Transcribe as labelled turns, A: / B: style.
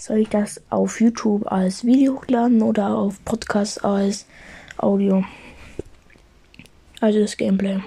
A: Soll ich das auf YouTube als Video hochladen oder auf Podcast als Audio? Also das Gameplay.